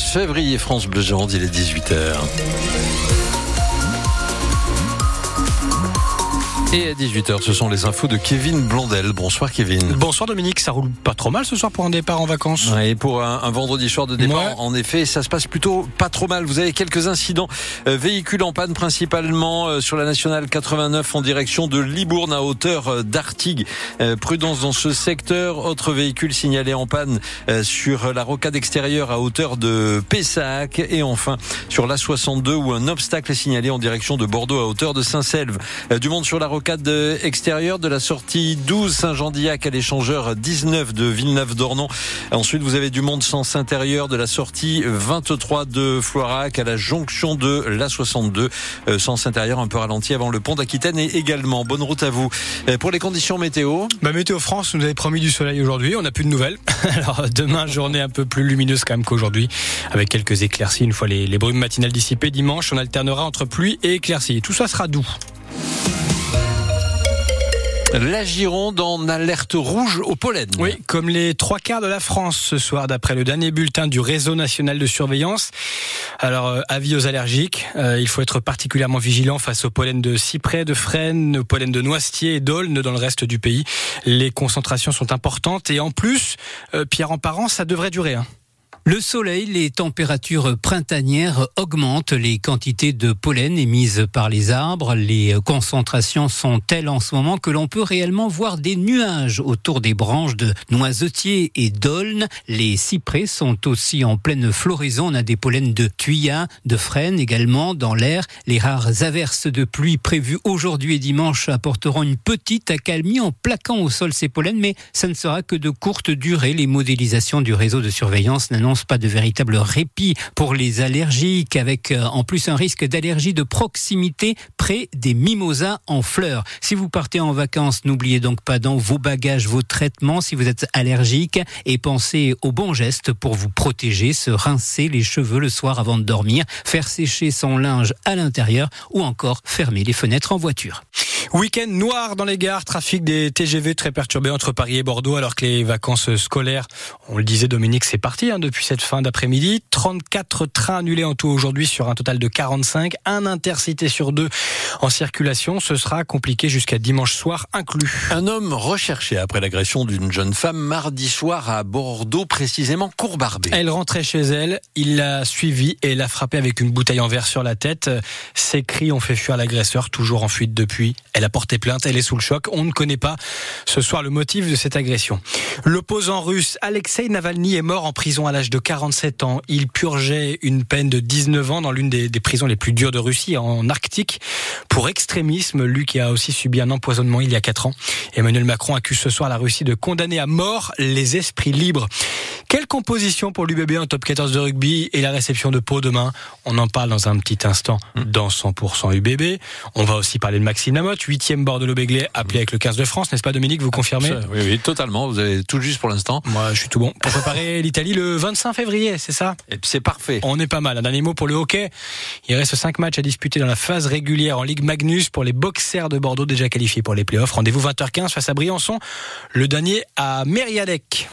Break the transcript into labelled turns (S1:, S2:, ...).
S1: février, France Bleu Gironde, il est 18h. Et à 18h, ce sont les infos de Kevin Blondel. Bonsoir Kevin.
S2: Bonsoir Dominique, ça roule pas trop mal ce soir pour un départ en vacances?
S1: Et pour un, un vendredi soir de départ,
S2: Ouais.
S1: en effet, ça se passe plutôt pas trop mal. Vous avez quelques incidents euh, véhicules en panne principalement euh, sur la nationale 89 en direction de Libourne à hauteur euh, d'Artigues. Euh, prudence dans ce secteur. Autre véhicule signalé en panne euh, sur la rocade extérieure à hauteur de Pessac et enfin sur la 62 où un obstacle est signalé en direction de Bordeaux à hauteur de Saint-Selve. Du monde sur la rocade euh, extérieure de la sortie 12 Saint-Jean-d'Illac à l'échangeur 19 de Villeneuve-d'Ornon. Ensuite, vous avez du monde sens intérieur de la sortie 23 de Floirac à la jonction de la 62. Euh, sens intérieur un peu ralenti avant le pont d'Aquitaine et également. Bonne route à vous. Euh, Pour les conditions météo,
S2: Bah, Météo France nous avait promis du soleil aujourd'hui, on n'a plus de nouvelles. Alors demain, journée un peu plus lumineuse quand même qu'aujourd'hui, avec quelques éclaircies une fois les, les brumes matinales dissipées. Dimanche, on alternera entre pluie et éclaircies. Tout ça sera doux.
S1: La Gironde en alerte rouge au pollen.
S2: Oui, comme les trois quarts de la France ce soir, d'après le dernier bulletin du Réseau national de surveillance. Alors, euh, avis aux allergiques, euh, il faut être particulièrement vigilant face au pollen de cyprès, de frêne, au pollen de noisetier et d'aulne dans le reste du pays. Les concentrations sont importantes et en plus, euh, Pierre en parent, ça devrait durer. Hein.
S3: Le soleil, les températures printanières augmentent, les quantités de pollen émises par les arbres, les concentrations sont telles en ce moment que l'on peut réellement voir des nuages autour des branches de noisetiers et d'aulnes. Les cyprès sont aussi en pleine floraison, on a des pollens de thuya, de frêne également dans l'air. Les rares averses de pluie prévues aujourd'hui et dimanche apporteront une petite accalmie en plaquant au sol ces pollens, mais ça ne sera que de courte durée. Les modélisations du réseau de surveillance n'annoncent pas de véritable répit pour les allergiques, avec euh, en plus un risque d'allergie de proximité près des mimosas en fleurs. Si vous partez en vacances, n'oubliez donc pas dans vos bagages vos traitements si vous êtes allergique et pensez aux bons gestes pour vous protéger, se rincer les cheveux le soir avant de dormir, faire sécher son linge à l'intérieur ou encore fermer les fenêtres en voiture.
S2: Week-end noir dans les gares, trafic des TGV très perturbé entre Paris et Bordeaux, alors que les vacances scolaires, on le disait Dominique, c'est parti hein, depuis cette fin d'après-midi. 34 trains annulés en tout aujourd'hui sur un total de 45, un intercité sur deux en circulation. Ce sera compliqué jusqu'à dimanche soir inclus.
S1: Un homme recherché après l'agression d'une jeune femme mardi soir à Bordeaux, précisément Courbarbé.
S2: Elle rentrait chez elle, il l'a suivie et l'a frappée avec une bouteille en verre sur la tête. Ses cris ont fait fuir l'agresseur, toujours en fuite depuis. Elle a porté plainte, elle est sous le choc. On ne connaît pas ce soir le motif de cette agression. L'opposant russe Alexei Navalny est mort en prison à l'âge de 47 ans. Il purgeait une peine de 19 ans dans l'une des, des prisons les plus dures de Russie, en Arctique, pour extrémisme. Lui qui a aussi subi un empoisonnement il y a 4 ans. Emmanuel Macron accuse ce soir la Russie de condamner à mort les esprits libres. Quelle composition pour l'UBB en top 14 de rugby et la réception de Pau demain? On en parle dans un petit instant dans 100% UBB. On va aussi parler de Maxime Lamotte, 8e Bordeaux-Béglé, appelé avec le 15 de France, n'est-ce pas Dominique? Vous confirmez?
S1: Oui, oui, totalement. Vous avez tout juste pour l'instant.
S2: Moi, je suis tout bon. Pour préparer l'Italie le 25 février, c'est ça?
S1: Et c'est parfait.
S2: On est pas mal. Un dernier mot pour le hockey. Il reste 5 matchs à disputer dans la phase régulière en Ligue Magnus pour les boxers de Bordeaux déjà qualifiés pour les playoffs. Rendez-vous 20h15 face à Briançon. Le dernier à Mériadec.